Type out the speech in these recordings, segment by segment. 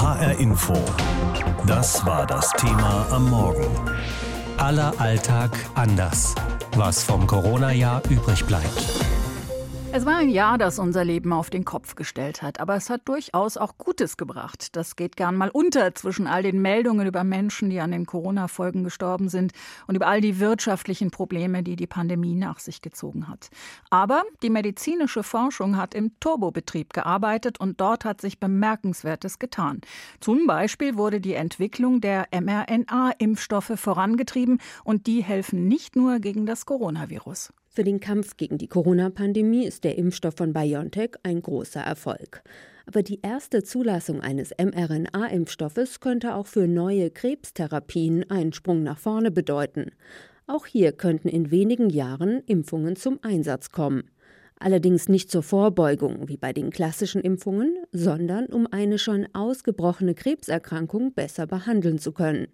HR Info. Das war das Thema am Morgen. Aller Alltag anders. Was vom Corona-Jahr übrig bleibt. Es war ein Jahr, das unser Leben auf den Kopf gestellt hat, aber es hat durchaus auch Gutes gebracht. Das geht gern mal unter zwischen all den Meldungen über Menschen, die an den Corona-Folgen gestorben sind und über all die wirtschaftlichen Probleme, die die Pandemie nach sich gezogen hat. Aber die medizinische Forschung hat im Turbobetrieb gearbeitet und dort hat sich Bemerkenswertes getan. Zum Beispiel wurde die Entwicklung der mRNA-Impfstoffe vorangetrieben und die helfen nicht nur gegen das Coronavirus. Für den Kampf gegen die Corona-Pandemie ist der Impfstoff von BioNTech ein großer Erfolg. Aber die erste Zulassung eines mRNA-Impfstoffes könnte auch für neue Krebstherapien einen Sprung nach vorne bedeuten. Auch hier könnten in wenigen Jahren Impfungen zum Einsatz kommen. Allerdings nicht zur Vorbeugung wie bei den klassischen Impfungen, sondern um eine schon ausgebrochene Krebserkrankung besser behandeln zu können.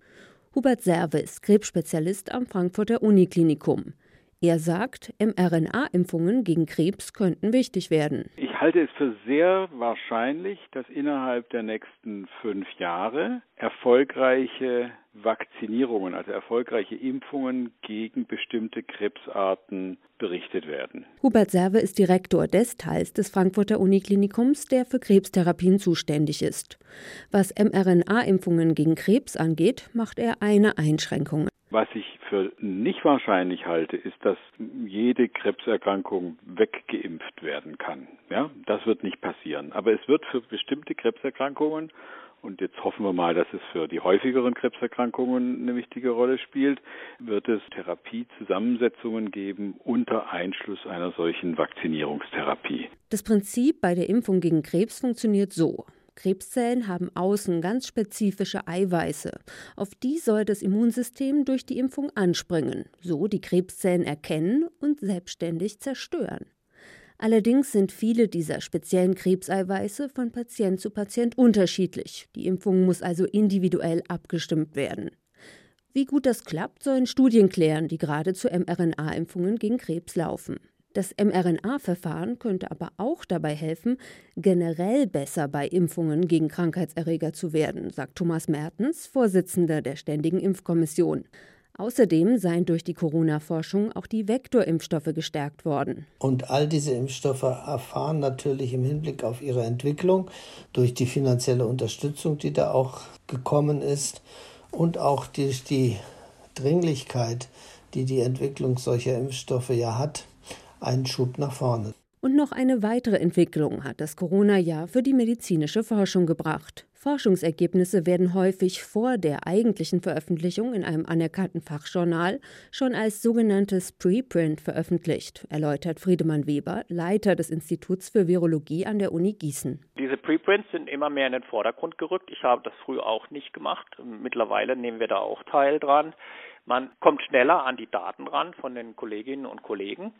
Hubert Serve ist Krebsspezialist am Frankfurter Uniklinikum. Er sagt, mRNA-Impfungen gegen Krebs könnten wichtig werden. Ich halte es für sehr wahrscheinlich, dass innerhalb der nächsten fünf Jahre erfolgreiche Vakzinierungen, also erfolgreiche Impfungen gegen bestimmte Krebsarten berichtet werden. Hubert Serve ist Direktor des Teils des Frankfurter Uniklinikums, der für Krebstherapien zuständig ist. Was mRNA-Impfungen gegen Krebs angeht, macht er eine Einschränkung. Was ich für nicht wahrscheinlich halte, ist, dass jede Krebserkrankung weggeimpft werden kann. Ja, das wird nicht passieren. Aber es wird für bestimmte Krebserkrankungen und jetzt hoffen wir mal, dass es für die häufigeren Krebserkrankungen eine wichtige Rolle spielt, wird es Therapiezusammensetzungen geben unter Einschluss einer solchen Vakzinierungstherapie. Das Prinzip bei der Impfung gegen Krebs funktioniert so. Krebszellen haben außen ganz spezifische Eiweiße. Auf die soll das Immunsystem durch die Impfung anspringen, so die Krebszellen erkennen und selbstständig zerstören. Allerdings sind viele dieser speziellen Krebseiweiße von Patient zu Patient unterschiedlich. Die Impfung muss also individuell abgestimmt werden. Wie gut das klappt, sollen Studien klären, die gerade zu mRNA-Impfungen gegen Krebs laufen. Das mRNA-Verfahren könnte aber auch dabei helfen, generell besser bei Impfungen gegen Krankheitserreger zu werden, sagt Thomas Mertens, Vorsitzender der Ständigen Impfkommission. Außerdem seien durch die Corona-Forschung auch die Vektorimpfstoffe gestärkt worden. Und all diese Impfstoffe erfahren natürlich im Hinblick auf ihre Entwicklung durch die finanzielle Unterstützung, die da auch gekommen ist und auch durch die Dringlichkeit, die die Entwicklung solcher Impfstoffe ja hat, einen Schub nach vorne. Und noch eine weitere Entwicklung hat das Corona-Jahr für die medizinische Forschung gebracht. Forschungsergebnisse werden häufig vor der eigentlichen Veröffentlichung in einem anerkannten Fachjournal schon als sogenanntes Preprint veröffentlicht, erläutert Friedemann Weber, Leiter des Instituts für Virologie an der Uni Gießen. Diese Preprints sind immer mehr in den Vordergrund gerückt. Ich habe das früher auch nicht gemacht. Mittlerweile nehmen wir da auch teil dran. Man kommt schneller an die Daten ran von den Kolleginnen und Kollegen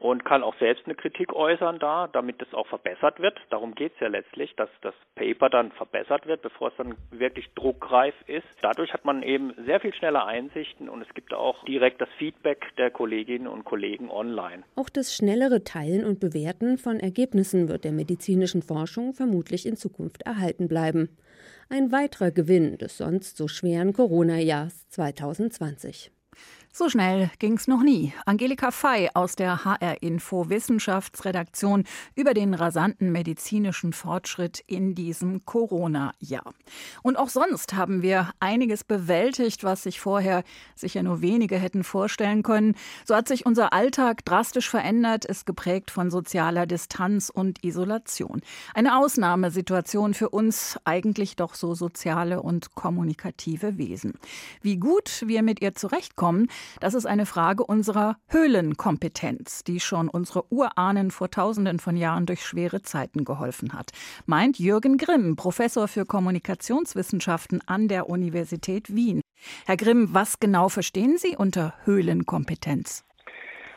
und kann auch selbst eine Kritik äußern da, damit es auch verbessert wird. Darum geht es ja letztlich, dass das Paper dann verbessert wird, bevor es dann wirklich druckreif ist. Dadurch hat man eben sehr viel schneller Einsichten und es gibt auch direkt das Feedback der Kolleginnen und Kollegen online. Auch das schnellere Teilen und Bewerten von Ergebnissen wird der medizinischen Forschung vermutlich in Zukunft erhalten bleiben. Ein weiterer Gewinn des sonst so schweren Corona-Jahrs 2020. So schnell ging's noch nie. Angelika Fey aus der HR Info Wissenschaftsredaktion über den rasanten medizinischen Fortschritt in diesem Corona-Jahr. Und auch sonst haben wir einiges bewältigt, was sich vorher sicher nur wenige hätten vorstellen können. So hat sich unser Alltag drastisch verändert, ist geprägt von sozialer Distanz und Isolation. Eine Ausnahmesituation für uns eigentlich doch so soziale und kommunikative Wesen. Wie gut wir mit ihr zurechtkommen, das ist eine Frage unserer Höhlenkompetenz, die schon unsere Urahnen vor Tausenden von Jahren durch schwere Zeiten geholfen hat, meint Jürgen Grimm, Professor für Kommunikationswissenschaften an der Universität Wien. Herr Grimm, was genau verstehen Sie unter Höhlenkompetenz?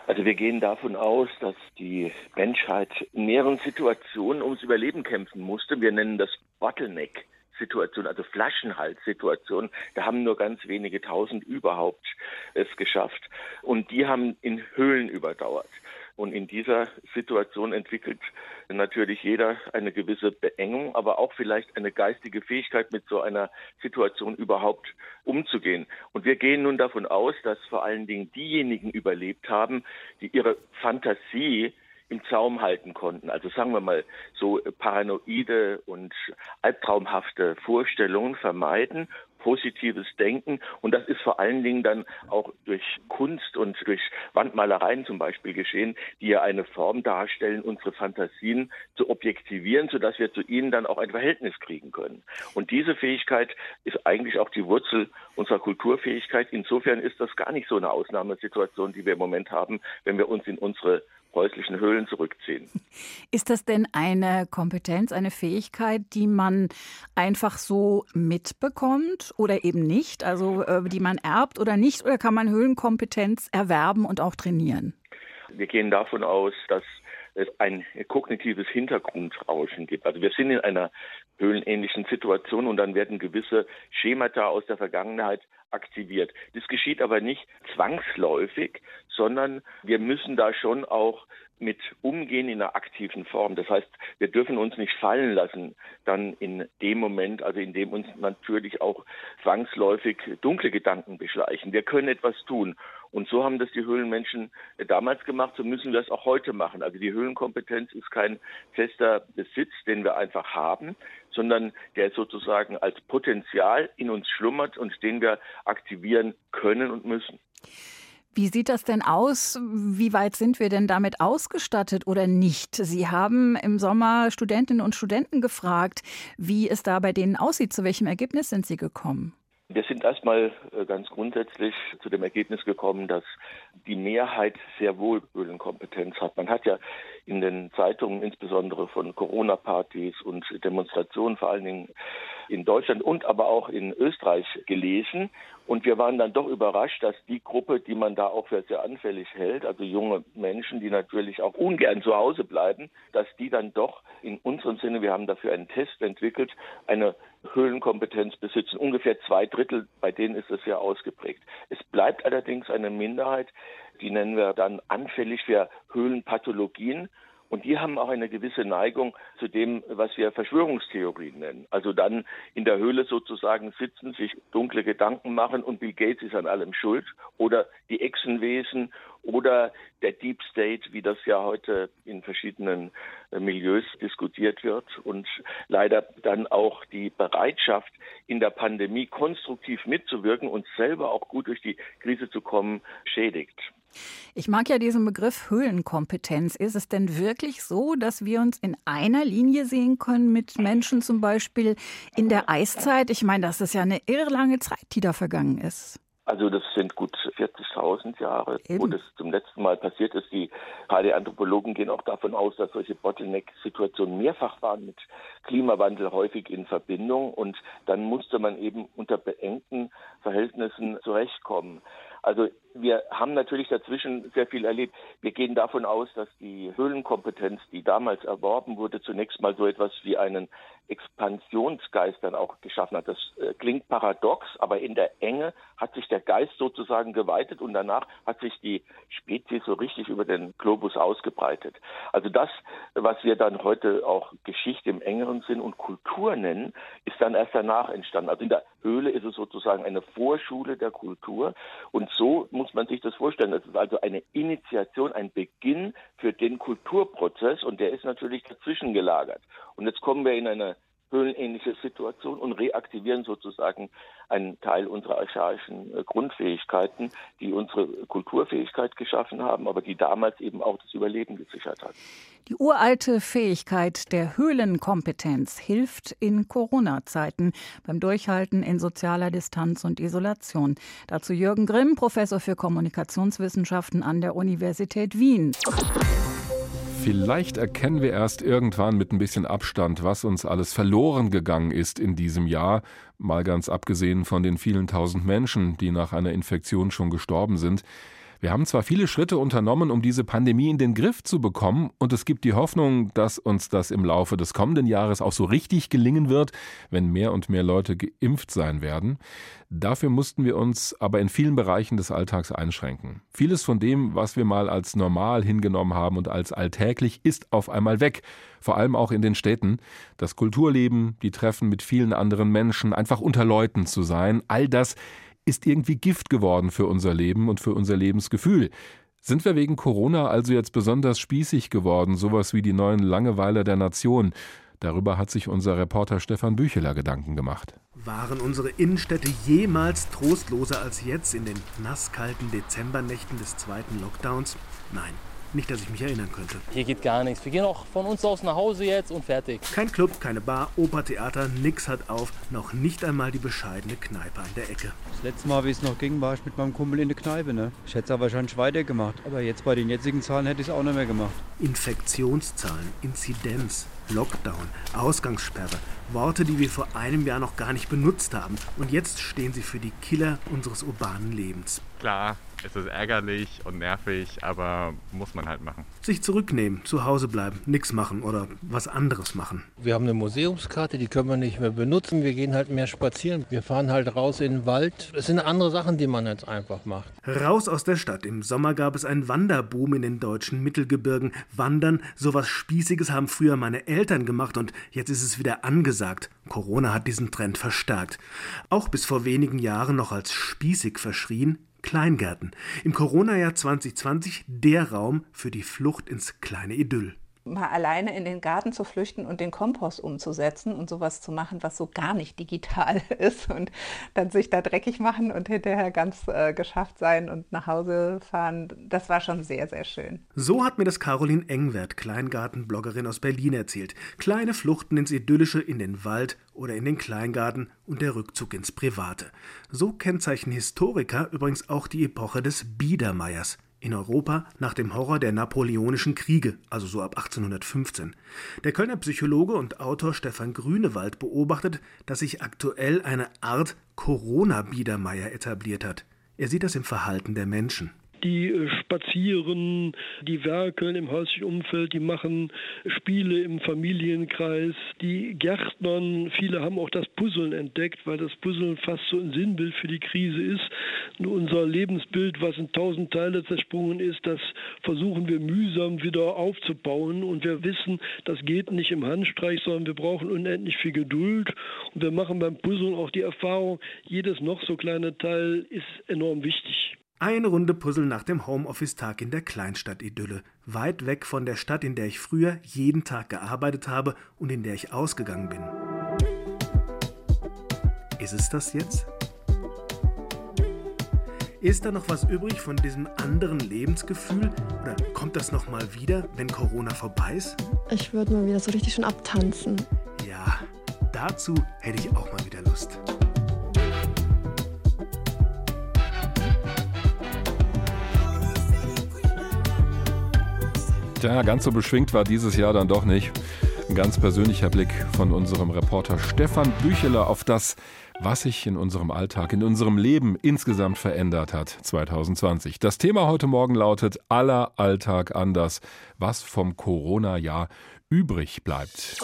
Also wir gehen davon aus, dass die Menschheit in mehreren Situationen ums Überleben kämpfen musste. Wir nennen das Bottleneck. Situation, also Flaschenhalssituation. Da haben nur ganz wenige tausend überhaupt es geschafft. Und die haben in Höhlen überdauert. Und in dieser Situation entwickelt natürlich jeder eine gewisse Beengung, aber auch vielleicht eine geistige Fähigkeit, mit so einer Situation überhaupt umzugehen. Und wir gehen nun davon aus, dass vor allen Dingen diejenigen überlebt haben, die ihre Fantasie im Zaum halten konnten. Also sagen wir mal so paranoide und albtraumhafte Vorstellungen vermeiden, positives Denken und das ist vor allen Dingen dann auch durch Kunst und durch Wandmalereien zum Beispiel geschehen, die ja eine Form darstellen, unsere Fantasien zu objektivieren, sodass wir zu ihnen dann auch ein Verhältnis kriegen können. Und diese Fähigkeit ist eigentlich auch die Wurzel unserer Kulturfähigkeit. Insofern ist das gar nicht so eine Ausnahmesituation, die wir im Moment haben, wenn wir uns in unsere häuslichen Höhlen zurückziehen. Ist das denn eine Kompetenz, eine Fähigkeit, die man einfach so mitbekommt oder eben nicht? Also äh, die man erbt oder nicht? Oder kann man Höhlenkompetenz erwerben und auch trainieren? Wir gehen davon aus, dass es ein kognitives Hintergrundrauschen gibt. Also wir sind in einer höhlenähnlichen Situation und dann werden gewisse Schemata aus der Vergangenheit aktiviert. Das geschieht aber nicht zwangsläufig, sondern wir müssen da schon auch mit umgehen in einer aktiven Form. Das heißt, wir dürfen uns nicht fallen lassen, dann in dem Moment, also in dem uns natürlich auch zwangsläufig dunkle Gedanken beschleichen. Wir können etwas tun. Und so haben das die Höhlenmenschen damals gemacht, so müssen wir es auch heute machen. Also die Höhlenkompetenz ist kein fester Besitz, den wir einfach haben, sondern der sozusagen als Potenzial in uns schlummert und den wir aktivieren können und müssen. Wie sieht das denn aus? Wie weit sind wir denn damit ausgestattet oder nicht? Sie haben im Sommer Studentinnen und Studenten gefragt, wie es da bei denen aussieht. Zu welchem Ergebnis sind Sie gekommen? Wir sind erstmal äh, ganz grundsätzlich zu dem Ergebnis gekommen, dass die Mehrheit sehr wohl Höhlenkompetenz hat. Man hat ja in den Zeitungen insbesondere von Corona-Partys und Demonstrationen vor allen Dingen in Deutschland und aber auch in Österreich gelesen. Und wir waren dann doch überrascht, dass die Gruppe, die man da auch für sehr anfällig hält, also junge Menschen, die natürlich auch ungern zu Hause bleiben, dass die dann doch in unserem Sinne, wir haben dafür einen Test entwickelt, eine Höhlenkompetenz besitzen. Ungefähr zwei Drittel, bei denen ist das sehr ausgeprägt. Es bleibt allerdings eine Minderheit, die nennen wir dann anfällig für Höhlenpathologien. Und die haben auch eine gewisse Neigung zu dem, was wir Verschwörungstheorien nennen. Also dann in der Höhle sozusagen sitzen, sich dunkle Gedanken machen und Bill Gates ist an allem schuld. Oder die Echsenwesen oder der Deep State, wie das ja heute in verschiedenen äh, Milieus diskutiert wird. Und leider dann auch die Bereitschaft, in der Pandemie konstruktiv mitzuwirken und selber auch gut durch die Krise zu kommen, schädigt. Ich mag ja diesen Begriff Höhlenkompetenz. Ist es denn wirklich so, dass wir uns in einer Linie sehen können mit Menschen zum Beispiel in der Eiszeit? Ich meine, das ist ja eine irrlange Zeit, die da vergangen ist. Also das sind gut 40.000 Jahre, Eben. wo das zum letzten Mal passiert ist. Die Paläanthropologen gehen auch davon aus, dass solche Bottleneck-Situationen mehrfach waren mit Klimawandel häufig in Verbindung und dann musste man eben unter beengten Verhältnissen zurechtkommen. Also wir haben natürlich dazwischen sehr viel erlebt. Wir gehen davon aus, dass die Höhlenkompetenz, die damals erworben wurde, zunächst mal so etwas wie einen Expansionsgeist dann auch geschaffen hat. Das äh, klingt paradox, aber in der Enge hat sich der Geist sozusagen geweitet und danach hat sich die Spezies so richtig über den Globus ausgebreitet. Also das, was wir dann heute auch Geschichte im engeren Sinn und Kultur nennen, ist dann erst danach entstanden. Also in der Höhle ist es sozusagen eine Vorschule der Kultur. Und so muss man sich das vorstellen. Das ist also eine Initiation, ein Beginn für den Kulturprozess und der ist natürlich dazwischen gelagert. Und jetzt kommen wir in eine höhlenähnliche Situation und reaktivieren sozusagen einen Teil unserer archaischen äh, Grundfähigkeiten, die unsere Kulturfähigkeit geschaffen haben, aber die damals eben auch das Überleben gesichert hat. Die uralte Fähigkeit der Höhlenkompetenz hilft in Corona-Zeiten beim Durchhalten in sozialer Distanz und Isolation. Dazu Jürgen Grimm, Professor für Kommunikationswissenschaften an der Universität Wien. Vielleicht erkennen wir erst irgendwann mit ein bisschen Abstand, was uns alles verloren gegangen ist in diesem Jahr, mal ganz abgesehen von den vielen tausend Menschen, die nach einer Infektion schon gestorben sind. Wir haben zwar viele Schritte unternommen, um diese Pandemie in den Griff zu bekommen, und es gibt die Hoffnung, dass uns das im Laufe des kommenden Jahres auch so richtig gelingen wird, wenn mehr und mehr Leute geimpft sein werden. Dafür mussten wir uns aber in vielen Bereichen des Alltags einschränken. Vieles von dem, was wir mal als normal hingenommen haben und als alltäglich, ist auf einmal weg. Vor allem auch in den Städten. Das Kulturleben, die Treffen mit vielen anderen Menschen, einfach unter Leuten zu sein, all das ist irgendwie Gift geworden für unser Leben und für unser Lebensgefühl. Sind wir wegen Corona also jetzt besonders spießig geworden, sowas wie die neuen Langeweiler der Nation? Darüber hat sich unser Reporter Stefan Bücheler Gedanken gemacht. Waren unsere Innenstädte jemals trostloser als jetzt in den nasskalten Dezembernächten des zweiten Lockdowns? Nein. Nicht, dass ich mich erinnern könnte. Hier geht gar nichts. Wir gehen auch von uns aus nach Hause jetzt und fertig. Kein Club, keine Bar, Opertheater, nix hat auf. Noch nicht einmal die bescheidene Kneipe an der Ecke. Das letzte Mal, wie es noch ging, war ich mit meinem Kumpel in der Kneipe. Ne? Ich hätte es wahrscheinlich weitergemacht. Aber jetzt bei den jetzigen Zahlen hätte ich es auch nicht mehr gemacht. Infektionszahlen, Inzidenz, Lockdown, Ausgangssperre. Worte, die wir vor einem Jahr noch gar nicht benutzt haben. Und jetzt stehen sie für die Killer unseres urbanen Lebens. Klar, es ist ärgerlich und nervig, aber muss man halt machen. Sich zurücknehmen, zu Hause bleiben, nichts machen oder was anderes machen. Wir haben eine Museumskarte, die können wir nicht mehr benutzen. Wir gehen halt mehr spazieren. Wir fahren halt raus in den Wald. Es sind andere Sachen, die man jetzt einfach macht. Raus aus der Stadt. Im Sommer gab es einen Wanderboom in den deutschen Mittelgebirgen. Wandern, sowas Spießiges haben früher meine Eltern gemacht und jetzt ist es wieder angesagt. Corona hat diesen Trend verstärkt. Auch bis vor wenigen Jahren noch als spießig verschrien, Kleingärten. Im Corona-Jahr 2020 der Raum für die Flucht ins kleine Idyll mal alleine in den Garten zu flüchten und den Kompost umzusetzen und sowas zu machen, was so gar nicht digital ist und dann sich da dreckig machen und hinterher ganz äh, geschafft sein und nach Hause fahren, das war schon sehr, sehr schön. So hat mir das Caroline Engwert, Kleingartenbloggerin aus Berlin, erzählt. Kleine Fluchten ins Idyllische, in den Wald oder in den Kleingarten und der Rückzug ins Private. So kennzeichnen Historiker übrigens auch die Epoche des Biedermeiers in Europa nach dem Horror der Napoleonischen Kriege, also so ab 1815. Der Kölner Psychologe und Autor Stefan Grünewald beobachtet, dass sich aktuell eine Art Corona-Biedermeier etabliert hat. Er sieht das im Verhalten der Menschen die äh, spazieren, die werkeln im häuslichen Umfeld, die machen Spiele im Familienkreis, die Gärtnern, viele haben auch das Puzzeln entdeckt, weil das Puzzeln fast so ein Sinnbild für die Krise ist. Nur unser Lebensbild, was in tausend Teile zersprungen ist, das versuchen wir mühsam wieder aufzubauen und wir wissen, das geht nicht im Handstreich, sondern wir brauchen unendlich viel Geduld und wir machen beim Puzzeln auch die Erfahrung, jedes noch so kleine Teil ist enorm wichtig. Eine Runde Puzzle nach dem Homeoffice-Tag in der Kleinstadt-Idylle, weit weg von der Stadt, in der ich früher jeden Tag gearbeitet habe und in der ich ausgegangen bin. Ist es das jetzt? Ist da noch was übrig von diesem anderen Lebensgefühl? Oder kommt das noch mal wieder, wenn Corona vorbei ist? Ich würde mal wieder so richtig schon abtanzen. Ja, dazu hätte ich auch mal wieder Lust. Tja, ganz so beschwingt war dieses Jahr dann doch nicht. Ein ganz persönlicher Blick von unserem Reporter Stefan Bücheler auf das, was sich in unserem Alltag, in unserem Leben insgesamt verändert hat 2020. Das Thema heute Morgen lautet aller Alltag anders, was vom Corona-Jahr übrig bleibt.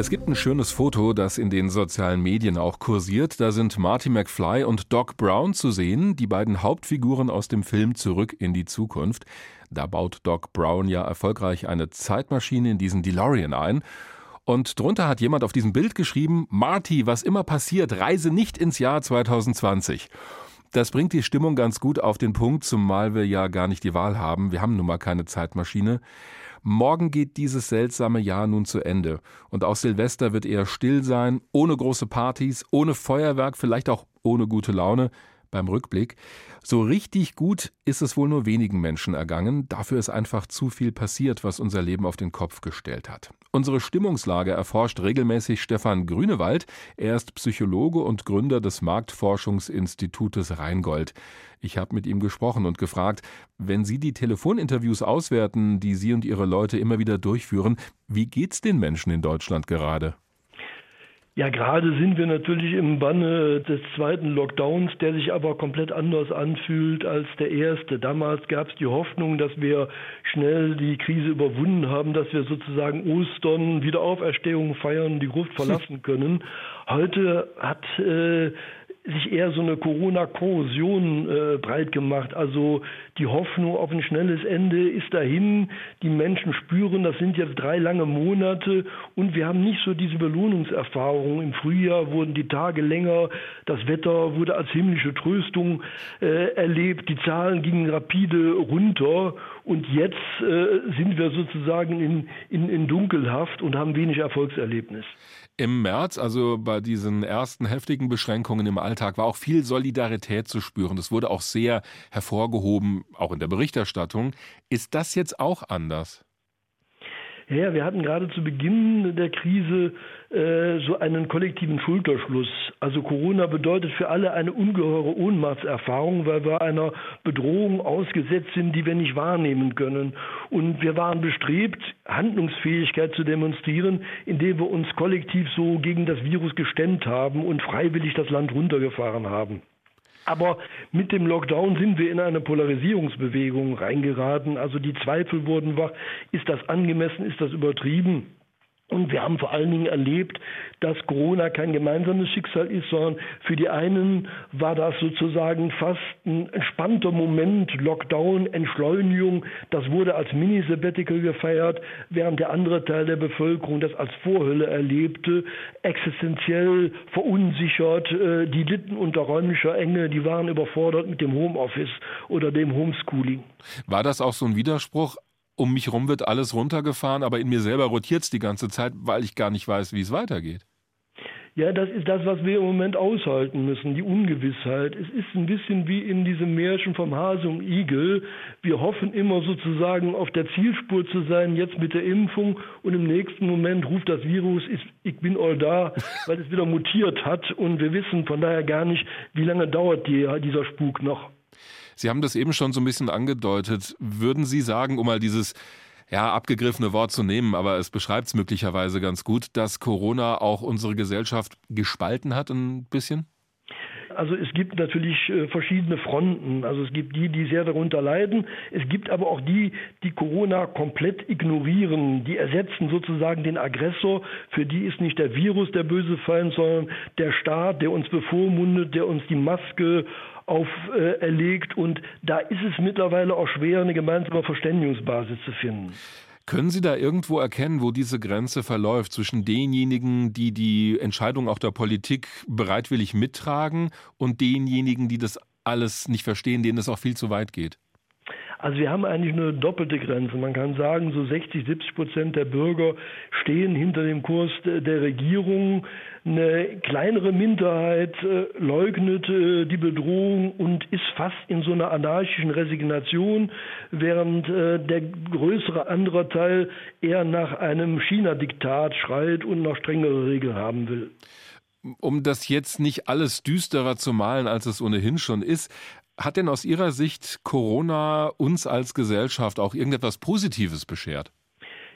Es gibt ein schönes Foto, das in den sozialen Medien auch kursiert. Da sind Marty McFly und Doc Brown zu sehen, die beiden Hauptfiguren aus dem Film Zurück in die Zukunft. Da baut Doc Brown ja erfolgreich eine Zeitmaschine in diesen DeLorean ein. Und drunter hat jemand auf diesem Bild geschrieben, Marty, was immer passiert, reise nicht ins Jahr 2020. Das bringt die Stimmung ganz gut auf den Punkt, zumal wir ja gar nicht die Wahl haben. Wir haben nun mal keine Zeitmaschine. Morgen geht dieses seltsame Jahr nun zu Ende. Und auch Silvester wird eher still sein, ohne große Partys, ohne Feuerwerk, vielleicht auch ohne gute Laune beim Rückblick. So richtig gut ist es wohl nur wenigen Menschen ergangen. Dafür ist einfach zu viel passiert, was unser Leben auf den Kopf gestellt hat. Unsere Stimmungslage erforscht regelmäßig Stefan Grünewald. Er ist Psychologe und Gründer des Marktforschungsinstitutes Rheingold. Ich habe mit ihm gesprochen und gefragt, wenn Sie die Telefoninterviews auswerten, die Sie und Ihre Leute immer wieder durchführen, wie geht's den Menschen in Deutschland gerade? Ja, gerade sind wir natürlich im Banne des zweiten Lockdowns, der sich aber komplett anders anfühlt als der erste. Damals gab es die Hoffnung, dass wir schnell die Krise überwunden haben, dass wir sozusagen Ostern, Wiederauferstehung feiern, die Gruft verlassen können. Heute hat äh, sich eher so eine Corona-Korrosion äh, breit gemacht. Also die Hoffnung auf ein schnelles Ende ist dahin. Die Menschen spüren, das sind jetzt drei lange Monate und wir haben nicht so diese Belohnungserfahrung. Im Frühjahr wurden die Tage länger, das Wetter wurde als himmlische Tröstung äh, erlebt, die Zahlen gingen rapide runter und jetzt äh, sind wir sozusagen in, in, in Dunkelhaft und haben wenig Erfolgserlebnis. Im März, also bei diesen ersten heftigen Beschränkungen im Alltag, war auch viel Solidarität zu spüren. Das wurde auch sehr hervorgehoben, auch in der Berichterstattung. Ist das jetzt auch anders? Ja, wir hatten gerade zu Beginn der Krise äh, so einen kollektiven Schulterschluss. Also Corona bedeutet für alle eine ungeheure Ohnmachtserfahrung, weil wir einer Bedrohung ausgesetzt sind, die wir nicht wahrnehmen können. Und wir waren bestrebt, Handlungsfähigkeit zu demonstrieren, indem wir uns kollektiv so gegen das Virus gestemmt haben und freiwillig das Land runtergefahren haben. Aber mit dem Lockdown sind wir in eine Polarisierungsbewegung reingeraten. Also die Zweifel wurden wach. Ist das angemessen? Ist das übertrieben? Und wir haben vor allen Dingen erlebt, dass Corona kein gemeinsames Schicksal ist, sondern für die einen war das sozusagen fast ein entspannter Moment, Lockdown, Entschleunigung. Das wurde als Mini-Sabbatical gefeiert, während der andere Teil der Bevölkerung das als Vorhölle erlebte, existenziell verunsichert. Äh, die litten unter räumlicher Enge, die waren überfordert mit dem Homeoffice oder dem Homeschooling. War das auch so ein Widerspruch? Um mich herum wird alles runtergefahren, aber in mir selber rotiert es die ganze Zeit, weil ich gar nicht weiß, wie es weitergeht. Ja, das ist das, was wir im Moment aushalten müssen, die Ungewissheit. Es ist ein bisschen wie in diesem Märchen vom Hase und Igel. Wir hoffen immer sozusagen auf der Zielspur zu sein, jetzt mit der Impfung und im nächsten Moment ruft das Virus, ich bin all da, weil es wieder mutiert hat und wir wissen von daher gar nicht, wie lange dauert die, dieser Spuk noch. Sie haben das eben schon so ein bisschen angedeutet. Würden Sie sagen, um mal dieses ja, abgegriffene Wort zu nehmen, aber es beschreibt es möglicherweise ganz gut, dass Corona auch unsere Gesellschaft gespalten hat ein bisschen? Also es gibt natürlich äh, verschiedene Fronten. Also es gibt die, die sehr darunter leiden. Es gibt aber auch die, die Corona komplett ignorieren. Die ersetzen sozusagen den Aggressor. Für die ist nicht der Virus der böse Feind, sondern der Staat, der uns bevormundet, der uns die Maske auferlegt. Äh, und da ist es mittlerweile auch schwer, eine gemeinsame Verständigungsbasis zu finden. Können Sie da irgendwo erkennen, wo diese Grenze verläuft zwischen denjenigen, die die Entscheidung auch der Politik bereitwillig mittragen und denjenigen, die das alles nicht verstehen, denen es auch viel zu weit geht? Also wir haben eigentlich eine doppelte Grenze. Man kann sagen, so 60, 70 Prozent der Bürger stehen hinter dem Kurs der Regierung. Eine kleinere Minderheit äh, leugnet die Bedrohung und ist fast in so einer anarchischen Resignation, während äh, der größere andere Teil eher nach einem China-Diktat schreit und noch strengere Regeln haben will um das jetzt nicht alles düsterer zu malen, als es ohnehin schon ist, hat denn aus Ihrer Sicht Corona uns als Gesellschaft auch irgendetwas Positives beschert?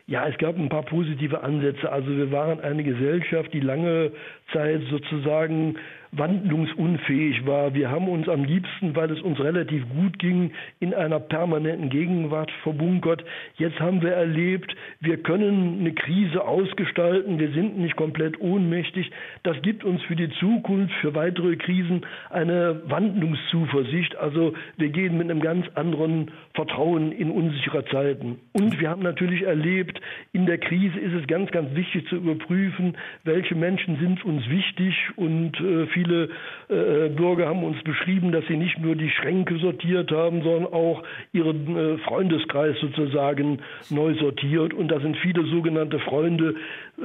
Ja, es gab ein paar positive Ansätze. Also wir waren eine Gesellschaft, die lange Zeit sozusagen wandlungsunfähig war. Wir haben uns am liebsten, weil es uns relativ gut ging, in einer permanenten Gegenwart verbunkert. Jetzt haben wir erlebt, wir können eine Krise ausgestalten, wir sind nicht komplett ohnmächtig. Das gibt uns für die Zukunft, für weitere Krisen eine Wandlungszuversicht. Also wir gehen mit einem ganz anderen Vertrauen in unsichere Zeiten. Und wir haben natürlich erlebt, in der Krise ist es ganz, ganz wichtig zu überprüfen, welche Menschen sind uns wichtig und äh, viele äh, Bürger haben uns beschrieben, dass sie nicht nur die Schränke sortiert haben, sondern auch ihren äh, Freundeskreis sozusagen neu sortiert. Und da sind viele sogenannte Freunde äh,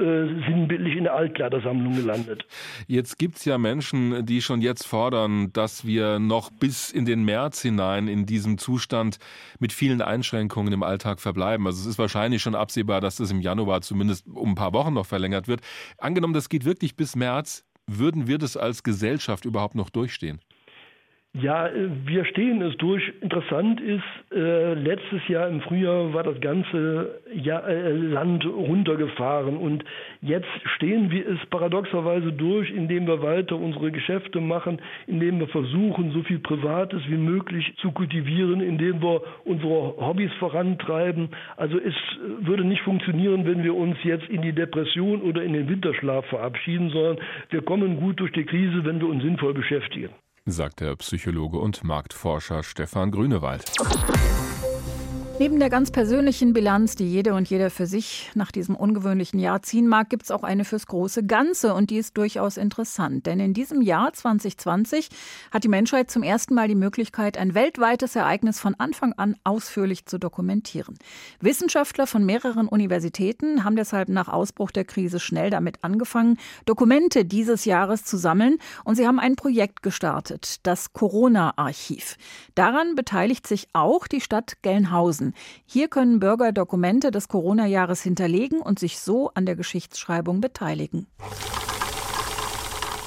sinnbildlich in der Altkleidersammlung gelandet. Jetzt gibt es ja Menschen, die schon jetzt fordern, dass wir noch bis in den März hinein in diesem Zustand mit vielen Einschränkungen im Alltag verbleiben. Also es ist wahrscheinlich schon absehbar, dass das im Januar zumindest um ein paar Wochen noch verlängert wird. Angenommen, das geht wirklich bis März, würden wir das als Gesellschaft überhaupt noch durchstehen? Ja, äh, wir stehen es durch. Interessant ist, äh, letztes Jahr im Frühjahr war das ganze Jahr, äh, Land runtergefahren und jetzt stehen wir es paradoxerweise durch, indem wir weiter unsere Geschäfte machen, indem wir versuchen, so viel Privates wie möglich zu kultivieren, indem wir unsere Hobbys vorantreiben. Also es würde nicht funktionieren, wenn wir uns jetzt in die Depression oder in den Winterschlaf verabschieden, sondern wir kommen gut durch die Krise, wenn wir uns sinnvoll beschäftigen sagt der Psychologe und Marktforscher Stefan Grünewald. Neben der ganz persönlichen Bilanz, die jede und jeder für sich nach diesem ungewöhnlichen Jahr ziehen mag, gibt es auch eine fürs große Ganze und die ist durchaus interessant. Denn in diesem Jahr 2020 hat die Menschheit zum ersten Mal die Möglichkeit, ein weltweites Ereignis von Anfang an ausführlich zu dokumentieren. Wissenschaftler von mehreren Universitäten haben deshalb nach Ausbruch der Krise schnell damit angefangen, Dokumente dieses Jahres zu sammeln und sie haben ein Projekt gestartet, das Corona-Archiv. Daran beteiligt sich auch die Stadt Gelnhausen. Hier können Bürger Dokumente des Corona-Jahres hinterlegen und sich so an der Geschichtsschreibung beteiligen.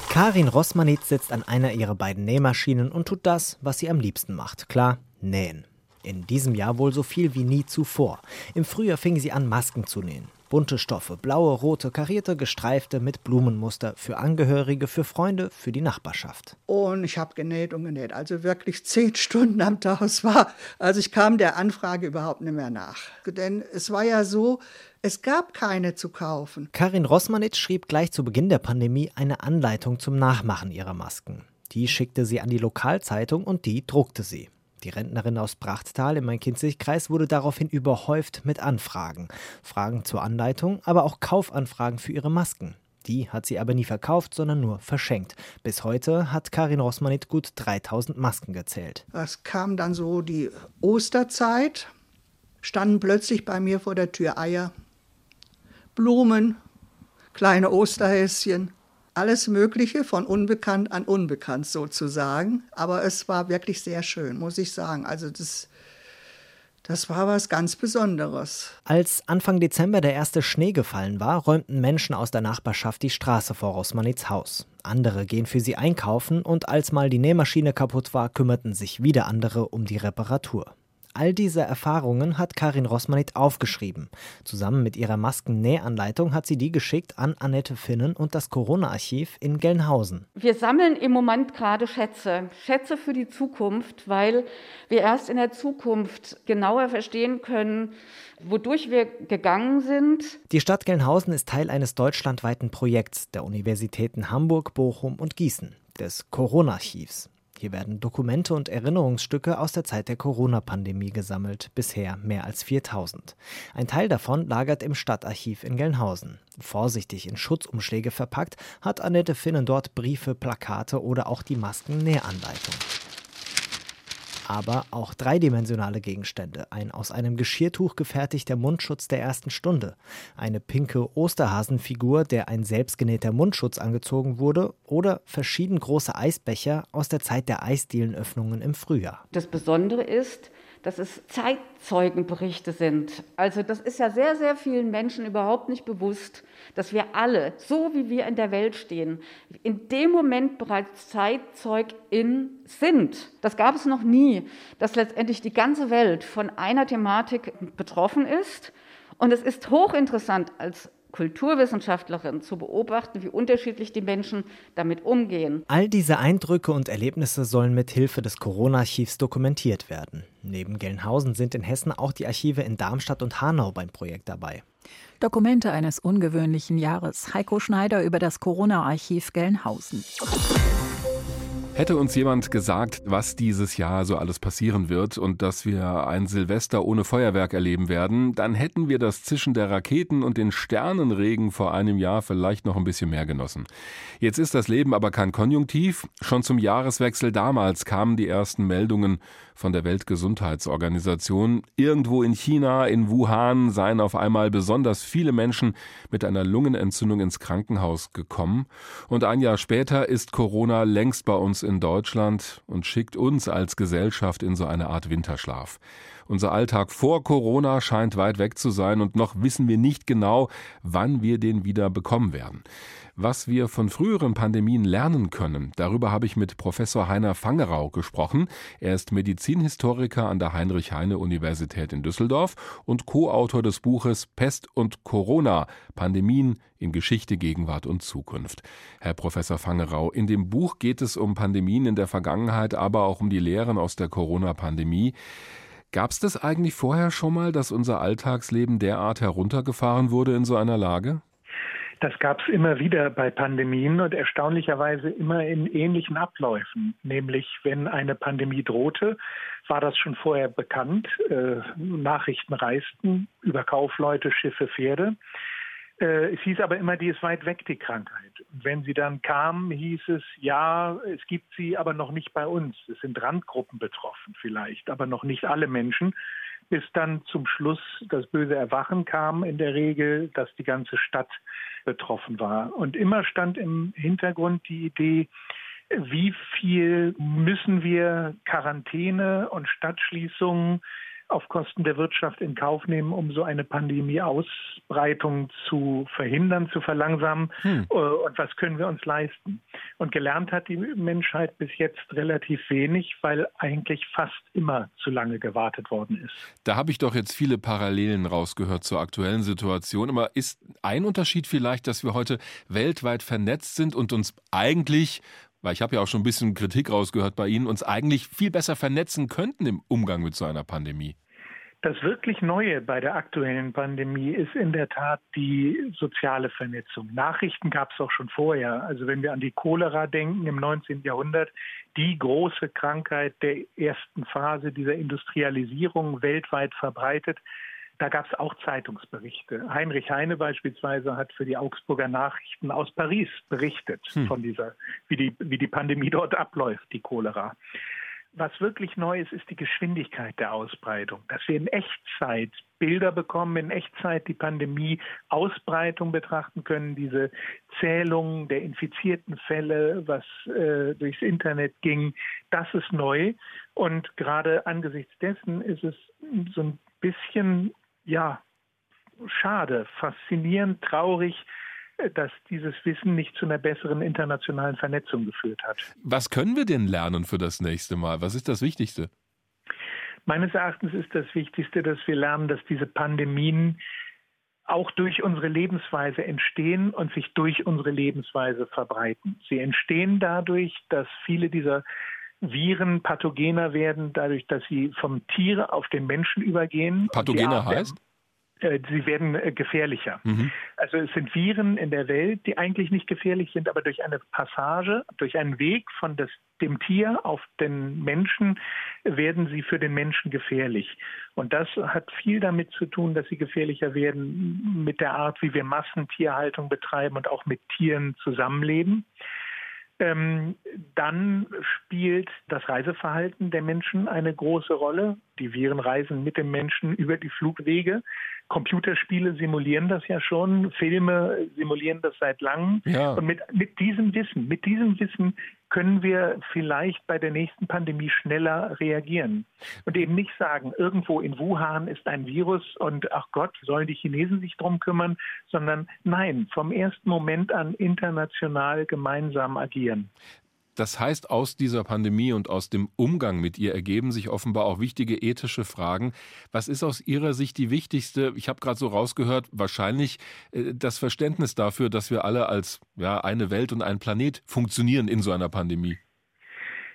Karin Rossmanitz sitzt an einer ihrer beiden Nähmaschinen und tut das, was sie am liebsten macht. Klar, nähen. In diesem Jahr wohl so viel wie nie zuvor. Im Frühjahr fing sie an, Masken zu nähen. Bunte Stoffe, blaue, rote, karierte, gestreifte mit Blumenmuster für Angehörige, für Freunde, für die Nachbarschaft. Und ich habe genäht und genäht, also wirklich zehn Stunden am Tag. Es war, also ich kam der Anfrage überhaupt nicht mehr nach. Denn es war ja so, es gab keine zu kaufen. Karin Rossmanitz schrieb gleich zu Beginn der Pandemie eine Anleitung zum Nachmachen ihrer Masken. Die schickte sie an die Lokalzeitung und die druckte sie. Die Rentnerin aus Brachtal im Main-Kinzig-Kreis wurde daraufhin überhäuft mit Anfragen. Fragen zur Anleitung, aber auch Kaufanfragen für ihre Masken. Die hat sie aber nie verkauft, sondern nur verschenkt. Bis heute hat Karin Rossmanit gut 3000 Masken gezählt. Es kam dann so die Osterzeit, standen plötzlich bei mir vor der Tür Eier, Blumen, kleine Osterhäschen, alles Mögliche von unbekannt an unbekannt sozusagen. Aber es war wirklich sehr schön, muss ich sagen. Also das, das war was ganz Besonderes. Als Anfang Dezember der erste Schnee gefallen war, räumten Menschen aus der Nachbarschaft die Straße vor Rossmanits Haus. Andere gehen für sie einkaufen und als mal die Nähmaschine kaputt war, kümmerten sich wieder andere um die Reparatur. All diese Erfahrungen hat Karin Rossmanit aufgeschrieben. Zusammen mit ihrer Maskennähanleitung hat sie die geschickt an Annette Finnen und das Corona-Archiv in Gelnhausen. Wir sammeln im Moment gerade Schätze, Schätze für die Zukunft, weil wir erst in der Zukunft genauer verstehen können, wodurch wir gegangen sind. Die Stadt Gelnhausen ist Teil eines deutschlandweiten Projekts der Universitäten Hamburg, Bochum und Gießen, des Corona-Archivs. Hier werden Dokumente und Erinnerungsstücke aus der Zeit der Corona-Pandemie gesammelt, bisher mehr als 4000. Ein Teil davon lagert im Stadtarchiv in Gelnhausen. Vorsichtig in Schutzumschläge verpackt, hat Annette Finnen dort Briefe, Plakate oder auch die Maskennähanleitung aber auch dreidimensionale Gegenstände. Ein aus einem Geschirrtuch gefertigter Mundschutz der ersten Stunde, eine pinke Osterhasenfigur, der ein selbstgenähter Mundschutz angezogen wurde, oder verschieden große Eisbecher aus der Zeit der Eisdielenöffnungen im Frühjahr. Das Besondere ist, dass es Zeitzeugenberichte sind. Also das ist ja sehr, sehr vielen Menschen überhaupt nicht bewusst, dass wir alle, so wie wir in der Welt stehen, in dem Moment bereits Zeitzeugin sind. Das gab es noch nie, dass letztendlich die ganze Welt von einer Thematik betroffen ist. Und es ist hochinteressant als Kulturwissenschaftlerin zu beobachten, wie unterschiedlich die Menschen damit umgehen. All diese Eindrücke und Erlebnisse sollen mit Hilfe des Corona-Archivs dokumentiert werden. Neben Gelnhausen sind in Hessen auch die Archive in Darmstadt und Hanau beim Projekt dabei. Dokumente eines ungewöhnlichen Jahres. Heiko Schneider über das Corona-Archiv Gelnhausen. Hätte uns jemand gesagt, was dieses Jahr so alles passieren wird und dass wir ein Silvester ohne Feuerwerk erleben werden, dann hätten wir das Zischen der Raketen und den Sternenregen vor einem Jahr vielleicht noch ein bisschen mehr genossen. Jetzt ist das Leben aber kein Konjunktiv. Schon zum Jahreswechsel damals kamen die ersten Meldungen von der Weltgesundheitsorganisation. Irgendwo in China, in Wuhan, seien auf einmal besonders viele Menschen mit einer Lungenentzündung ins Krankenhaus gekommen. Und ein Jahr später ist Corona längst bei uns in Deutschland und schickt uns als Gesellschaft in so eine Art Winterschlaf. Unser Alltag vor Corona scheint weit weg zu sein und noch wissen wir nicht genau, wann wir den wieder bekommen werden. Was wir von früheren Pandemien lernen können, darüber habe ich mit Professor Heiner Fangerau gesprochen. Er ist Medizinhistoriker an der Heinrich-Heine-Universität in Düsseldorf und Co-Autor des Buches Pest und Corona, Pandemien in Geschichte, Gegenwart und Zukunft. Herr Professor Fangerau, in dem Buch geht es um Pandemien in der Vergangenheit, aber auch um die Lehren aus der Corona-Pandemie. Gab es das eigentlich vorher schon mal, dass unser Alltagsleben derart heruntergefahren wurde in so einer Lage? Das gab es immer wieder bei Pandemien und erstaunlicherweise immer in ähnlichen Abläufen. Nämlich, wenn eine Pandemie drohte, war das schon vorher bekannt. Äh, Nachrichten reisten über Kaufleute, Schiffe, Pferde. Äh, es hieß aber immer, die ist weit weg, die Krankheit. Und wenn sie dann kam, hieß es, ja, es gibt sie, aber noch nicht bei uns. Es sind Randgruppen betroffen vielleicht, aber noch nicht alle Menschen bis dann zum Schluss das böse Erwachen kam, in der Regel, dass die ganze Stadt betroffen war. Und immer stand im Hintergrund die Idee, wie viel müssen wir Quarantäne und Stadtschließungen auf Kosten der Wirtschaft in Kauf nehmen, um so eine Pandemieausbreitung zu verhindern, zu verlangsamen? Hm. Äh, und was können wir uns leisten? Und gelernt hat die Menschheit bis jetzt relativ wenig, weil eigentlich fast immer zu lange gewartet worden ist. Da habe ich doch jetzt viele Parallelen rausgehört zur aktuellen Situation. Aber ist ein Unterschied vielleicht, dass wir heute weltweit vernetzt sind und uns eigentlich weil ich habe ja auch schon ein bisschen Kritik rausgehört bei Ihnen, uns eigentlich viel besser vernetzen könnten im Umgang mit so einer Pandemie. Das wirklich Neue bei der aktuellen Pandemie ist in der Tat die soziale Vernetzung. Nachrichten gab es auch schon vorher. Also wenn wir an die Cholera denken im 19. Jahrhundert, die große Krankheit der ersten Phase dieser Industrialisierung weltweit verbreitet, da gab es auch Zeitungsberichte. Heinrich Heine beispielsweise hat für die Augsburger Nachrichten aus Paris berichtet hm. von dieser, wie die, wie die Pandemie dort abläuft, die Cholera. Was wirklich neu ist, ist die Geschwindigkeit der Ausbreitung, dass wir in Echtzeit Bilder bekommen, in Echtzeit die Pandemie-Ausbreitung betrachten können, diese Zählung der infizierten Fälle, was äh, durchs Internet ging, das ist neu. Und gerade angesichts dessen ist es so ein bisschen ja, schade, faszinierend, traurig, dass dieses Wissen nicht zu einer besseren internationalen Vernetzung geführt hat. Was können wir denn lernen für das nächste Mal? Was ist das Wichtigste? Meines Erachtens ist das Wichtigste, dass wir lernen, dass diese Pandemien auch durch unsere Lebensweise entstehen und sich durch unsere Lebensweise verbreiten. Sie entstehen dadurch, dass viele dieser Viren pathogener werden, dadurch, dass sie vom Tier auf den Menschen übergehen. Pathogener heißt? Äh, sie werden äh, gefährlicher. Mhm. Also es sind Viren in der Welt, die eigentlich nicht gefährlich sind, aber durch eine Passage, durch einen Weg von das, dem Tier auf den Menschen werden sie für den Menschen gefährlich. Und das hat viel damit zu tun, dass sie gefährlicher werden mit der Art, wie wir Massentierhaltung betreiben und auch mit Tieren zusammenleben. Ähm, dann spielt das Reiseverhalten der Menschen eine große Rolle. Die Viren reisen mit dem Menschen über die Flugwege. Computerspiele simulieren das ja schon, Filme simulieren das seit langem. Ja. Und mit, mit diesem Wissen, mit diesem Wissen können wir vielleicht bei der nächsten Pandemie schneller reagieren. Und eben nicht sagen, irgendwo in Wuhan ist ein Virus und ach Gott, sollen die Chinesen sich drum kümmern, sondern nein, vom ersten Moment an international gemeinsam agieren. Das heißt, aus dieser Pandemie und aus dem Umgang mit ihr ergeben sich offenbar auch wichtige ethische Fragen. Was ist aus Ihrer Sicht die wichtigste? Ich habe gerade so rausgehört, wahrscheinlich äh, das Verständnis dafür, dass wir alle als ja, eine Welt und ein Planet funktionieren in so einer Pandemie.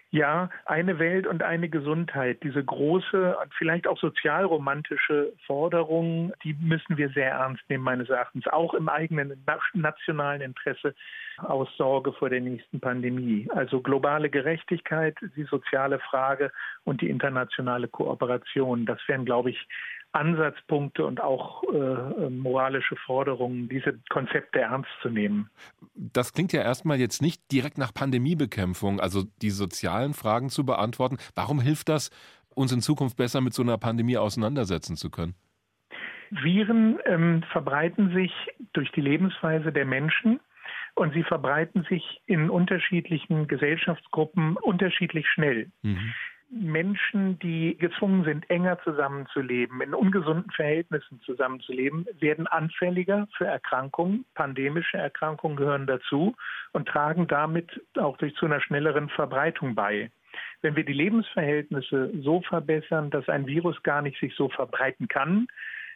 Ja, eine Welt und eine Gesundheit. Diese große und vielleicht auch sozialromantische Forderung, die müssen wir sehr ernst nehmen, meines Erachtens, auch im eigenen nationalen Interesse aus Sorge vor der nächsten Pandemie. Also globale Gerechtigkeit, die soziale Frage und die internationale Kooperation. Das wären, glaube ich, Ansatzpunkte und auch äh, moralische Forderungen, diese Konzepte ernst zu nehmen. Das klingt ja erstmal jetzt nicht direkt nach Pandemiebekämpfung, also die sozialen Fragen zu beantworten. Warum hilft das, uns in Zukunft besser mit so einer Pandemie auseinandersetzen zu können? Viren ähm, verbreiten sich durch die Lebensweise der Menschen und sie verbreiten sich in unterschiedlichen Gesellschaftsgruppen unterschiedlich schnell. Mhm. Menschen, die gezwungen sind, enger zusammenzuleben, in ungesunden Verhältnissen zusammenzuleben, werden anfälliger für Erkrankungen. Pandemische Erkrankungen gehören dazu und tragen damit auch durch zu einer schnelleren Verbreitung bei. Wenn wir die Lebensverhältnisse so verbessern, dass ein Virus gar nicht sich so verbreiten kann,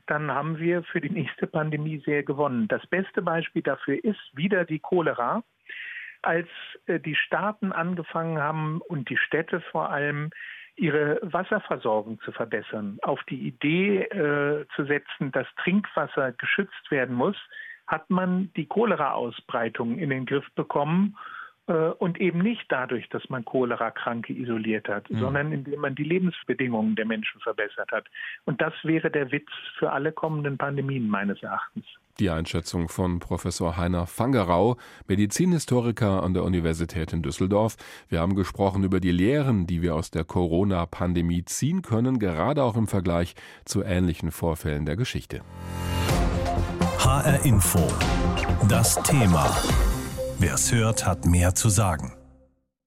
dann haben wir für die nächste Pandemie sehr gewonnen. Das beste Beispiel dafür ist wieder die Cholera als äh, die Staaten angefangen haben und die Städte vor allem ihre Wasserversorgung zu verbessern, auf die Idee äh, zu setzen, dass Trinkwasser geschützt werden muss, hat man die Cholera-Ausbreitung in den Griff bekommen äh, und eben nicht dadurch, dass man Cholera-Kranke isoliert hat, mhm. sondern indem man die Lebensbedingungen der Menschen verbessert hat. Und das wäre der Witz für alle kommenden Pandemien meines Erachtens. Die Einschätzung von Professor Heiner Fangerau, Medizinhistoriker an der Universität in Düsseldorf. Wir haben gesprochen über die Lehren, die wir aus der Corona-Pandemie ziehen können, gerade auch im Vergleich zu ähnlichen Vorfällen der Geschichte. HR Info. Das Thema. Wer es hört, hat mehr zu sagen.